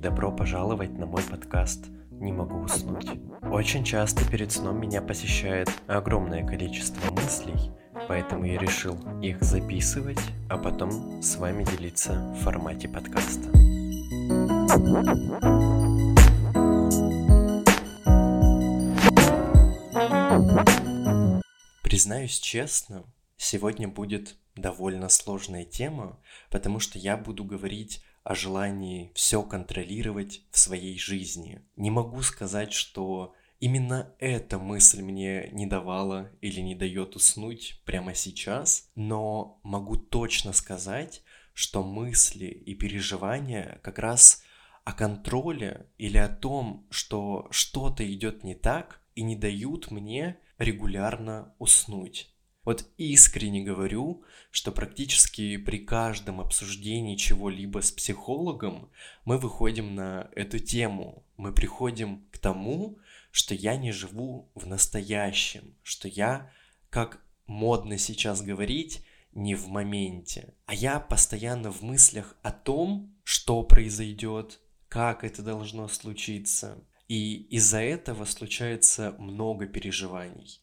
добро пожаловать на мой подкаст «Не могу уснуть». Очень часто перед сном меня посещает огромное количество мыслей, поэтому я решил их записывать, а потом с вами делиться в формате подкаста. Признаюсь честно, сегодня будет довольно сложная тема, потому что я буду говорить о желании все контролировать в своей жизни. Не могу сказать, что именно эта мысль мне не давала или не дает уснуть прямо сейчас, но могу точно сказать, что мысли и переживания как раз о контроле или о том, что что-то идет не так и не дают мне регулярно уснуть. Вот искренне говорю, что практически при каждом обсуждении чего-либо с психологом мы выходим на эту тему. Мы приходим к тому, что я не живу в настоящем, что я, как модно сейчас говорить, не в моменте, а я постоянно в мыслях о том, что произойдет, как это должно случиться. И из-за этого случается много переживаний.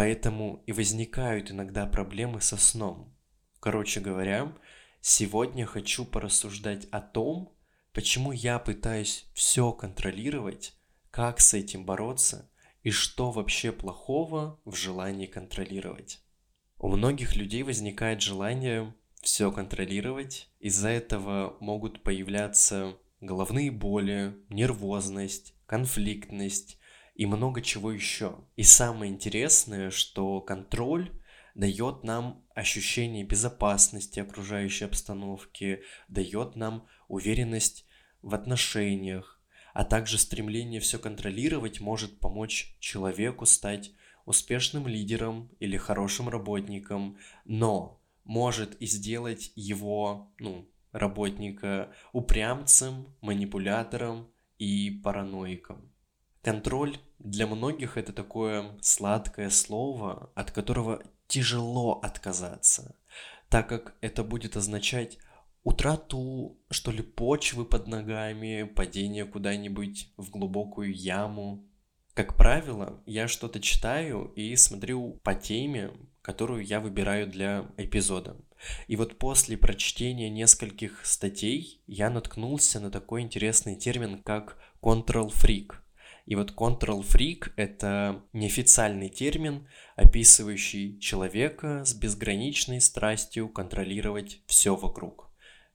Поэтому и возникают иногда проблемы со сном. Короче говоря, сегодня хочу порассуждать о том, почему я пытаюсь все контролировать, как с этим бороться и что вообще плохого в желании контролировать. У многих людей возникает желание все контролировать, из-за этого могут появляться головные боли, нервозность, конфликтность, и много чего еще. И самое интересное, что контроль дает нам ощущение безопасности окружающей обстановки, дает нам уверенность в отношениях, а также стремление все контролировать может помочь человеку стать успешным лидером или хорошим работником, но может и сделать его, ну, работника упрямцем, манипулятором и параноиком. Контроль для многих это такое сладкое слово, от которого тяжело отказаться, так как это будет означать утрату, что ли, почвы под ногами, падение куда-нибудь в глубокую яму. Как правило, я что-то читаю и смотрю по теме, которую я выбираю для эпизода. И вот после прочтения нескольких статей я наткнулся на такой интересный термин, как control freak. И вот control freak — это неофициальный термин, описывающий человека с безграничной страстью контролировать все вокруг.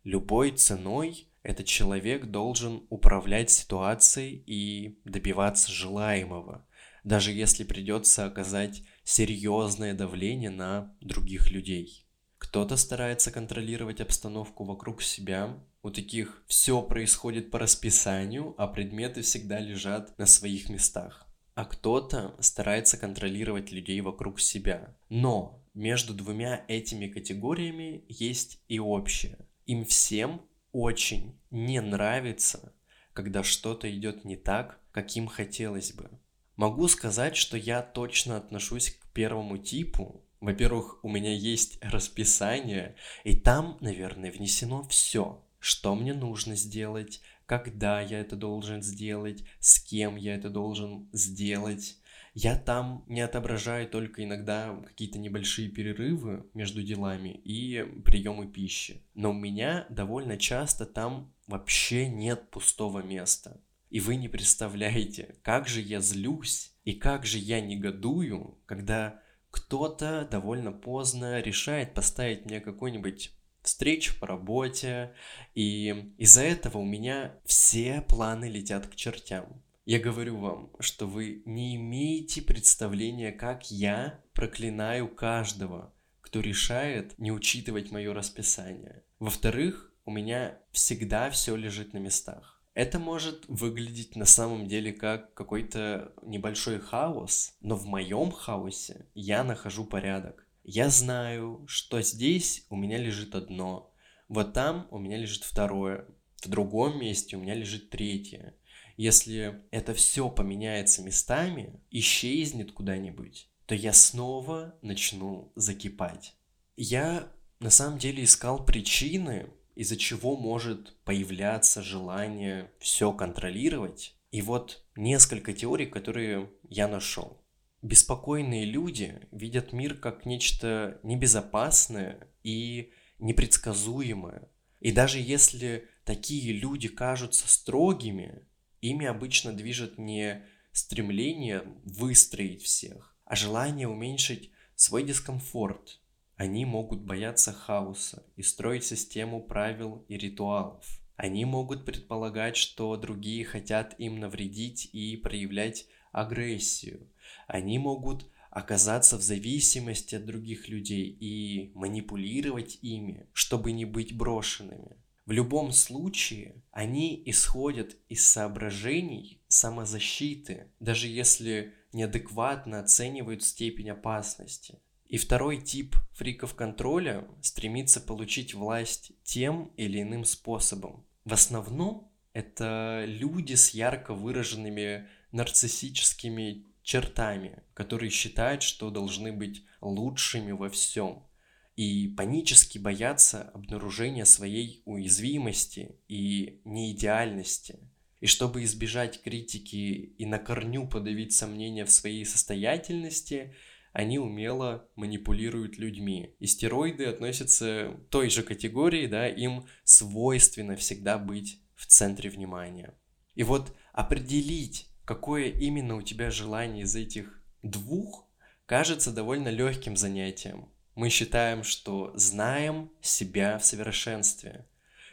Любой ценой этот человек должен управлять ситуацией и добиваться желаемого, даже если придется оказать серьезное давление на других людей. Кто-то старается контролировать обстановку вокруг себя, у таких все происходит по расписанию, а предметы всегда лежат на своих местах. А кто-то старается контролировать людей вокруг себя. Но между двумя этими категориями есть и общее. Им всем очень не нравится, когда что-то идет не так, как им хотелось бы. Могу сказать, что я точно отношусь к первому типу. Во-первых, у меня есть расписание, и там, наверное, внесено все что мне нужно сделать, когда я это должен сделать, с кем я это должен сделать. Я там не отображаю только иногда какие-то небольшие перерывы между делами и приемы пищи. Но у меня довольно часто там вообще нет пустого места. И вы не представляете, как же я злюсь и как же я негодую, когда кто-то довольно поздно решает поставить мне какой-нибудь встреч по работе, и из-за этого у меня все планы летят к чертям. Я говорю вам, что вы не имеете представления, как я проклинаю каждого, кто решает не учитывать мое расписание. Во-вторых, у меня всегда все лежит на местах. Это может выглядеть на самом деле как какой-то небольшой хаос, но в моем хаосе я нахожу порядок. Я знаю, что здесь у меня лежит одно, вот там у меня лежит второе, в другом месте у меня лежит третье. Если это все поменяется местами, исчезнет куда-нибудь, то я снова начну закипать. Я на самом деле искал причины из-за чего может появляться желание все контролировать. И вот несколько теорий, которые я нашел. Беспокойные люди видят мир как нечто небезопасное и непредсказуемое. И даже если такие люди кажутся строгими, ими обычно движет не стремление выстроить всех, а желание уменьшить свой дискомфорт. Они могут бояться хаоса и строить систему правил и ритуалов. Они могут предполагать, что другие хотят им навредить и проявлять агрессию. Они могут оказаться в зависимости от других людей и манипулировать ими, чтобы не быть брошенными. В любом случае, они исходят из соображений самозащиты, даже если неадекватно оценивают степень опасности. И второй тип фриков контроля стремится получить власть тем или иным способом. В основном это люди с ярко выраженными нарциссическими чертами, которые считают, что должны быть лучшими во всем и панически боятся обнаружения своей уязвимости и неидеальности. И чтобы избежать критики и на корню подавить сомнения в своей состоятельности, они умело манипулируют людьми. И стероиды относятся к той же категории, да, им свойственно всегда быть в центре внимания. И вот определить, какое именно у тебя желание из этих двух, кажется довольно легким занятием мы считаем, что знаем себя в совершенстве.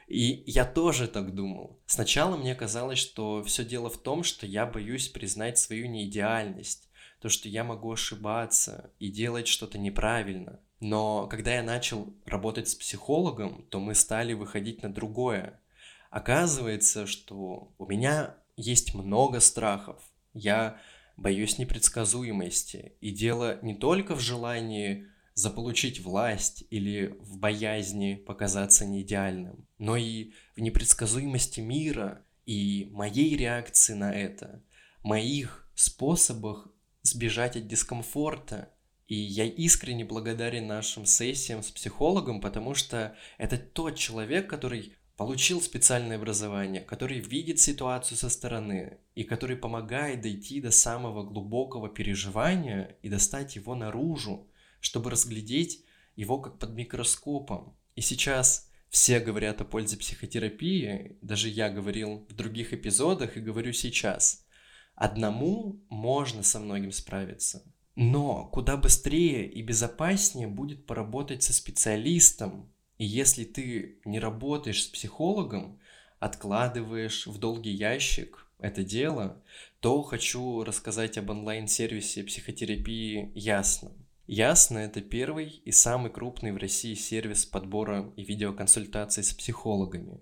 И я тоже так думал. Сначала мне казалось, что все дело в том, что я боюсь признать свою неидеальность, то, что я могу ошибаться и делать что-то неправильно. Но когда я начал работать с психологом, то мы стали выходить на другое. Оказывается, что у меня есть много страхов. Я боюсь непредсказуемости. И дело не только в желании заполучить власть или в боязни показаться неидеальным, но и в непредсказуемости мира и моей реакции на это, моих способах сбежать от дискомфорта. И я искренне благодарен нашим сессиям с психологом, потому что это тот человек, который получил специальное образование, который видит ситуацию со стороны и который помогает дойти до самого глубокого переживания и достать его наружу, чтобы разглядеть его как под микроскопом. И сейчас все говорят о пользе психотерапии, даже я говорил в других эпизодах и говорю сейчас. Одному можно со многим справиться, но куда быстрее и безопаснее будет поработать со специалистом. И если ты не работаешь с психологом, откладываешь в долгий ящик это дело, то хочу рассказать об онлайн-сервисе психотерапии Ясно. Ясно, это первый и самый крупный в России сервис подбора и видеоконсультаций с психологами.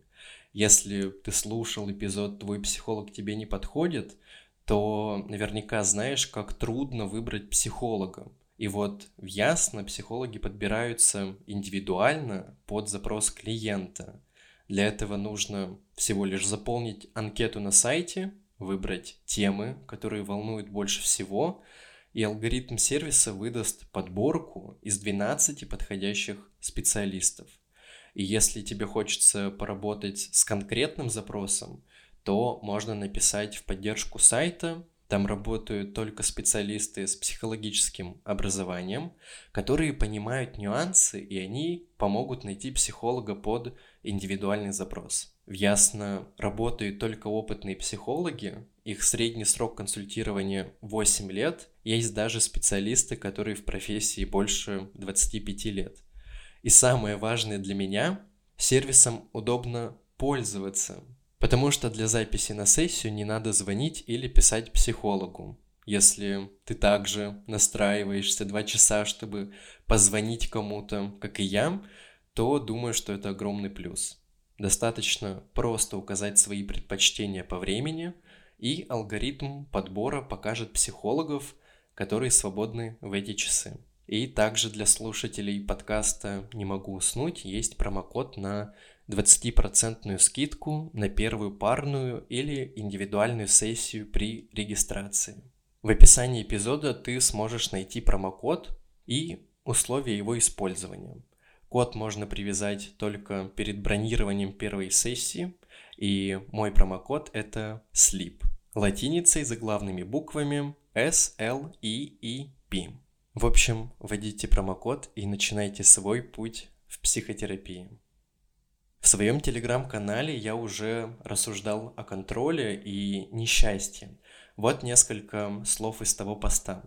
Если ты слушал эпизод «Твой психолог тебе не подходит», то наверняка знаешь, как трудно выбрать психолога. И вот в Ясно психологи подбираются индивидуально под запрос клиента. Для этого нужно всего лишь заполнить анкету на сайте, выбрать темы, которые волнуют больше всего – и алгоритм сервиса выдаст подборку из 12 подходящих специалистов. И если тебе хочется поработать с конкретным запросом, то можно написать в поддержку сайта. Там работают только специалисты с психологическим образованием, которые понимают нюансы, и они помогут найти психолога под индивидуальный запрос. В Ясно работают только опытные психологи, их средний срок консультирования 8 лет, есть даже специалисты, которые в профессии больше 25 лет. И самое важное для меня, сервисом удобно пользоваться, потому что для записи на сессию не надо звонить или писать психологу. Если ты также настраиваешься два часа, чтобы позвонить кому-то, как и я, то думаю, что это огромный плюс. Достаточно просто указать свои предпочтения по времени, и алгоритм подбора покажет психологов, которые свободны в эти часы. И также для слушателей подкаста «Не могу уснуть» есть промокод на 20% скидку на первую парную или индивидуальную сессию при регистрации. В описании эпизода ты сможешь найти промокод и условия его использования. Код можно привязать только перед бронированием первой сессии, и мой промокод это SLEEP. Латиницей заглавными буквами S, L, E, E, P. В общем, вводите промокод и начинайте свой путь в психотерапии. Своем телеграм-канале я уже рассуждал о контроле и несчастье. Вот несколько слов из того поста.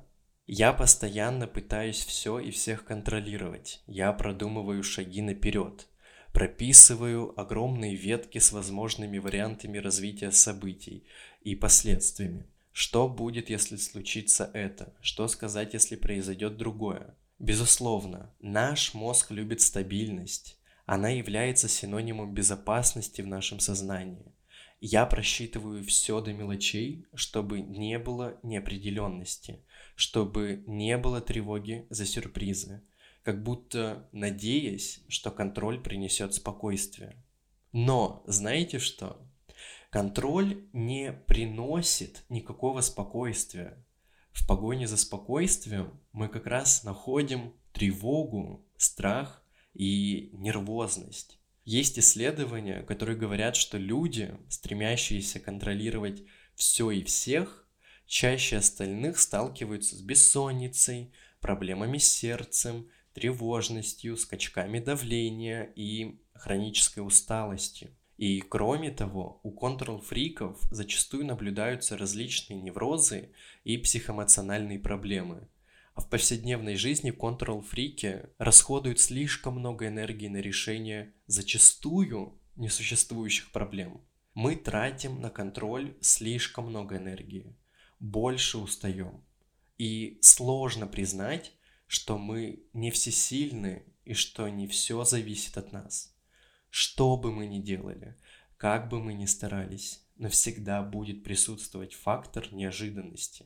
Я постоянно пытаюсь все и всех контролировать. Я продумываю шаги наперед. Прописываю огромные ветки с возможными вариантами развития событий и последствиями. Что будет, если случится это? Что сказать, если произойдет другое? Безусловно, наш мозг любит стабильность. Она является синонимом безопасности в нашем сознании. Я просчитываю все до мелочей, чтобы не было неопределенности, чтобы не было тревоги за сюрпризы, как будто надеясь, что контроль принесет спокойствие. Но знаете что? Контроль не приносит никакого спокойствия. В погоне за спокойствием мы как раз находим тревогу, страх и нервозность. Есть исследования, которые говорят, что люди, стремящиеся контролировать все и всех, чаще остальных сталкиваются с бессонницей, проблемами с сердцем, тревожностью, скачками давления и хронической усталостью. И кроме того, у контрол-фриков зачастую наблюдаются различные неврозы и психоэмоциональные проблемы – а в повседневной жизни контрол-фрики расходуют слишком много энергии на решение зачастую несуществующих проблем. Мы тратим на контроль слишком много энергии, больше устаем. И сложно признать, что мы не всесильны и что не все зависит от нас. Что бы мы ни делали, как бы мы ни старались, но всегда будет присутствовать фактор неожиданности.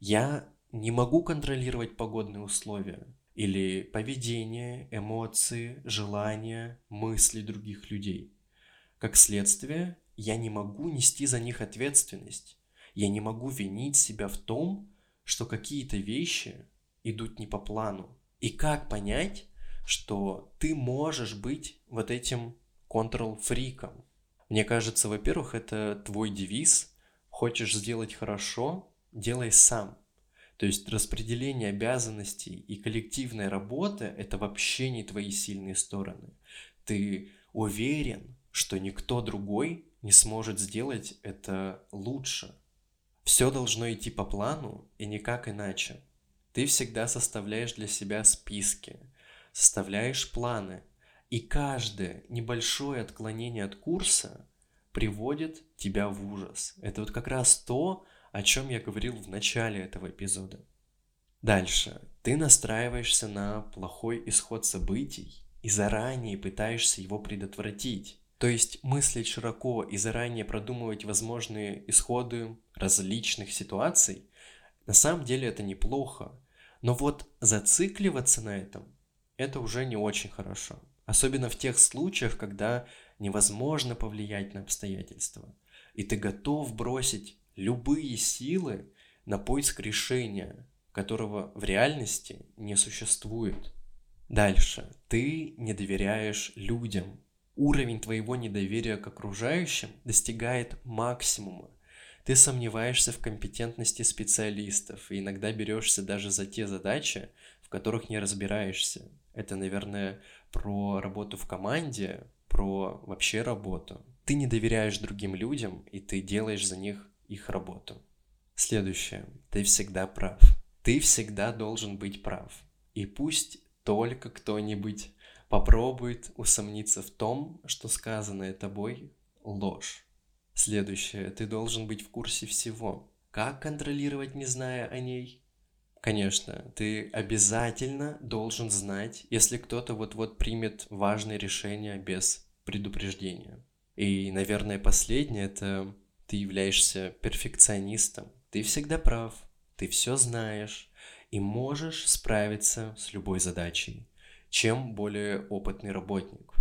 Я не могу контролировать погодные условия или поведение, эмоции, желания, мысли других людей. Как следствие, я не могу нести за них ответственность. Я не могу винить себя в том, что какие-то вещи идут не по плану. И как понять, что ты можешь быть вот этим контрол-фриком? Мне кажется, во-первых, это твой девиз. Хочешь сделать хорошо, делай сам – то есть распределение обязанностей и коллективная работа – это вообще не твои сильные стороны. Ты уверен, что никто другой не сможет сделать это лучше. Все должно идти по плану и никак иначе. Ты всегда составляешь для себя списки, составляешь планы, и каждое небольшое отклонение от курса приводит тебя в ужас. Это вот как раз то, о чем я говорил в начале этого эпизода. Дальше. Ты настраиваешься на плохой исход событий и заранее пытаешься его предотвратить. То есть мыслить широко и заранее продумывать возможные исходы различных ситуаций, на самом деле это неплохо. Но вот зацикливаться на этом, это уже не очень хорошо. Особенно в тех случаях, когда невозможно повлиять на обстоятельства. И ты готов бросить любые силы на поиск решения, которого в реальности не существует. Дальше. Ты не доверяешь людям. Уровень твоего недоверия к окружающим достигает максимума. Ты сомневаешься в компетентности специалистов и иногда берешься даже за те задачи, в которых не разбираешься. Это, наверное, про работу в команде, про вообще работу. Ты не доверяешь другим людям, и ты делаешь за них их работу. Следующее. Ты всегда прав. Ты всегда должен быть прав. И пусть только кто-нибудь попробует усомниться в том, что сказанное тобой ложь. Следующее. Ты должен быть в курсе всего. Как контролировать, не зная о ней? Конечно, ты обязательно должен знать, если кто-то вот-вот примет важное решение без предупреждения. И, наверное, последнее – это ты являешься перфекционистом. Ты всегда прав, ты все знаешь и можешь справиться с любой задачей, чем более опытный работник.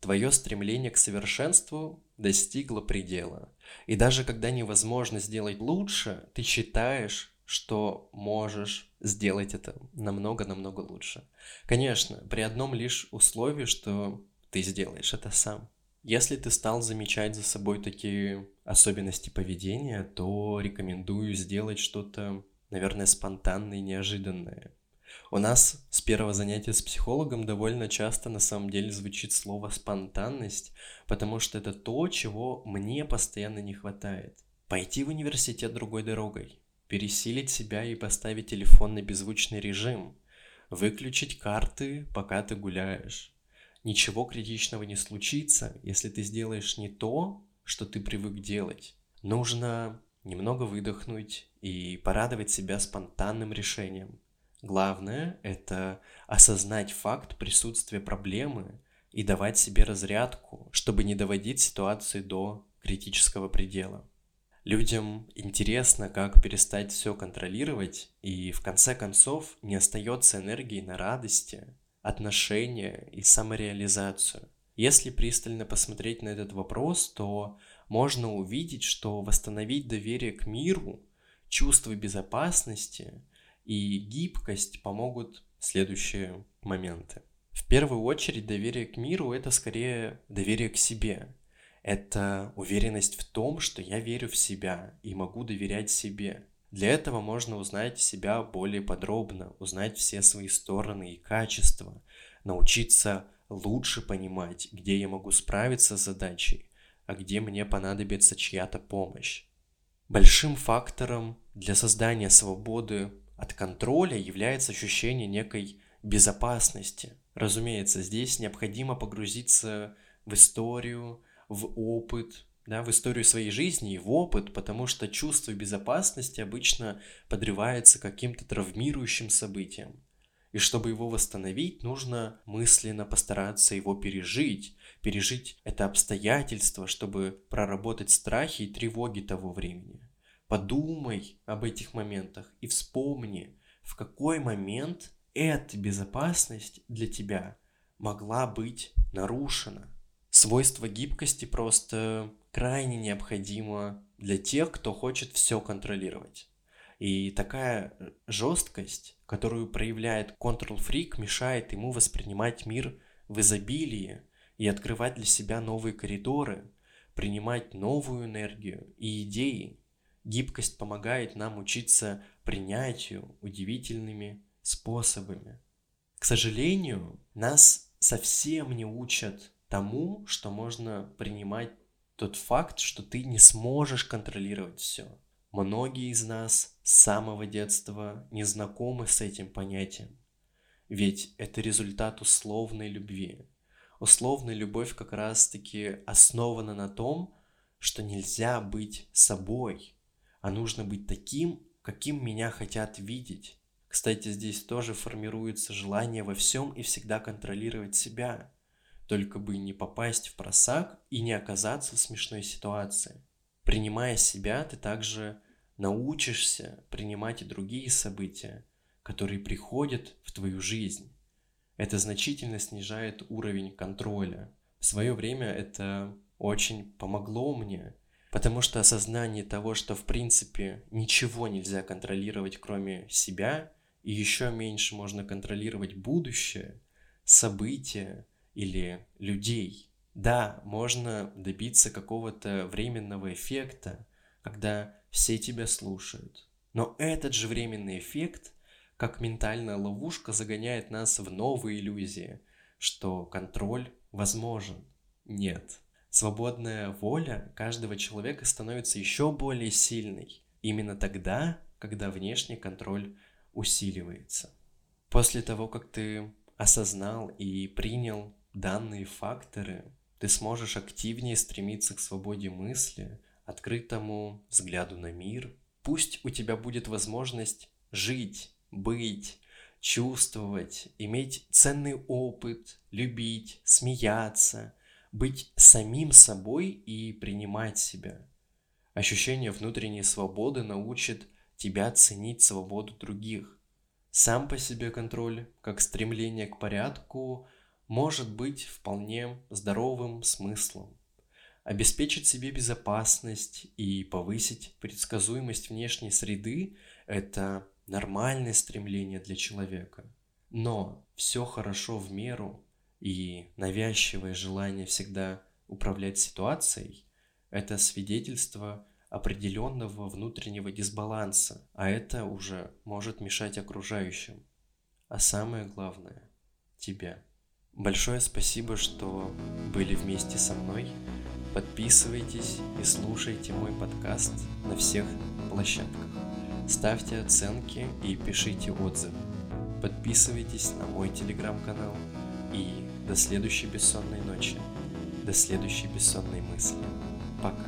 Твое стремление к совершенству достигло предела. И даже когда невозможно сделать лучше, ты считаешь, что можешь сделать это намного-намного лучше. Конечно, при одном лишь условии, что ты сделаешь это сам. Если ты стал замечать за собой такие особенности поведения, то рекомендую сделать что-то, наверное, спонтанное и неожиданное. У нас с первого занятия с психологом довольно часто на самом деле звучит слово спонтанность, потому что это то, чего мне постоянно не хватает. Пойти в университет другой дорогой, пересилить себя и поставить телефон на беззвучный режим, выключить карты, пока ты гуляешь. Ничего критичного не случится, если ты сделаешь не то, что ты привык делать. Нужно немного выдохнуть и порадовать себя спонтанным решением. Главное – это осознать факт присутствия проблемы и давать себе разрядку, чтобы не доводить ситуацию до критического предела. Людям интересно, как перестать все контролировать, и в конце концов не остается энергии на радости, отношения и самореализацию. Если пристально посмотреть на этот вопрос, то можно увидеть, что восстановить доверие к миру, чувство безопасности и гибкость помогут следующие моменты. В первую очередь доверие к миру – это скорее доверие к себе – это уверенность в том, что я верю в себя и могу доверять себе. Для этого можно узнать себя более подробно, узнать все свои стороны и качества, научиться лучше понимать, где я могу справиться с задачей, а где мне понадобится чья-то помощь. Большим фактором для создания свободы от контроля является ощущение некой безопасности. Разумеется, здесь необходимо погрузиться в историю, в опыт, да, в историю своей жизни и в опыт, потому что чувство безопасности обычно подрывается каким-то травмирующим событием. И чтобы его восстановить, нужно мысленно постараться его пережить, пережить это обстоятельство, чтобы проработать страхи и тревоги того времени. Подумай об этих моментах и вспомни, в какой момент эта безопасность для тебя могла быть нарушена. Свойство гибкости просто крайне необходимо для тех, кто хочет все контролировать. И такая жесткость, которую проявляет Freak, мешает ему воспринимать мир в изобилии и открывать для себя новые коридоры, принимать новую энергию и идеи. Гибкость помогает нам учиться принятию удивительными способами. К сожалению, нас совсем не учат тому, что можно принимать тот факт, что ты не сможешь контролировать все. Многие из нас с самого детства не знакомы с этим понятием. Ведь это результат условной любви. Условная любовь как раз-таки основана на том, что нельзя быть собой, а нужно быть таким, каким меня хотят видеть. Кстати, здесь тоже формируется желание во всем и всегда контролировать себя только бы не попасть в просак и не оказаться в смешной ситуации. Принимая себя, ты также научишься принимать и другие события, которые приходят в твою жизнь. Это значительно снижает уровень контроля. В свое время это очень помогло мне, потому что осознание того, что в принципе ничего нельзя контролировать кроме себя, и еще меньше можно контролировать будущее, события, или людей. Да, можно добиться какого-то временного эффекта, когда все тебя слушают. Но этот же временный эффект, как ментальная ловушка, загоняет нас в новые иллюзии, что контроль возможен. Нет. Свободная воля каждого человека становится еще более сильной. Именно тогда, когда внешний контроль усиливается. После того, как ты осознал и принял данные факторы, ты сможешь активнее стремиться к свободе мысли, открытому взгляду на мир. Пусть у тебя будет возможность жить, быть, чувствовать, иметь ценный опыт, любить, смеяться, быть самим собой и принимать себя. Ощущение внутренней свободы научит тебя ценить свободу других. Сам по себе контроль, как стремление к порядку – может быть вполне здоровым смыслом. Обеспечить себе безопасность и повысить предсказуемость внешней среды – это нормальное стремление для человека. Но все хорошо в меру и навязчивое желание всегда управлять ситуацией – это свидетельство определенного внутреннего дисбаланса, а это уже может мешать окружающим. А самое главное – тебя. Большое спасибо, что были вместе со мной. Подписывайтесь и слушайте мой подкаст на всех площадках. Ставьте оценки и пишите отзывы. Подписывайтесь на мой телеграм-канал. И до следующей бессонной ночи. До следующей бессонной мысли. Пока.